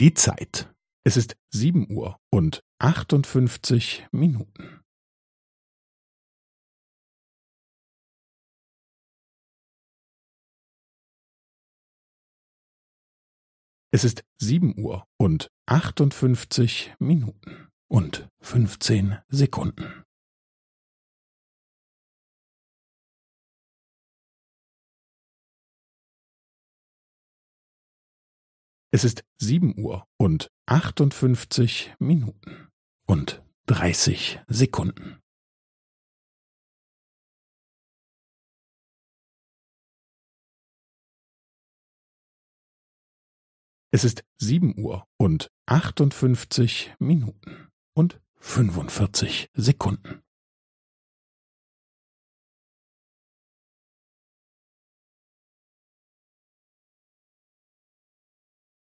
Die Zeit. Es ist sieben Uhr und achtundfünfzig Minuten. Es ist sieben Uhr und achtundfünfzig Minuten und fünfzehn Sekunden. Es ist sieben Uhr und achtundfünfzig Minuten und dreißig Sekunden. Es ist sieben Uhr und achtundfünfzig Minuten und fünfundvierzig Sekunden.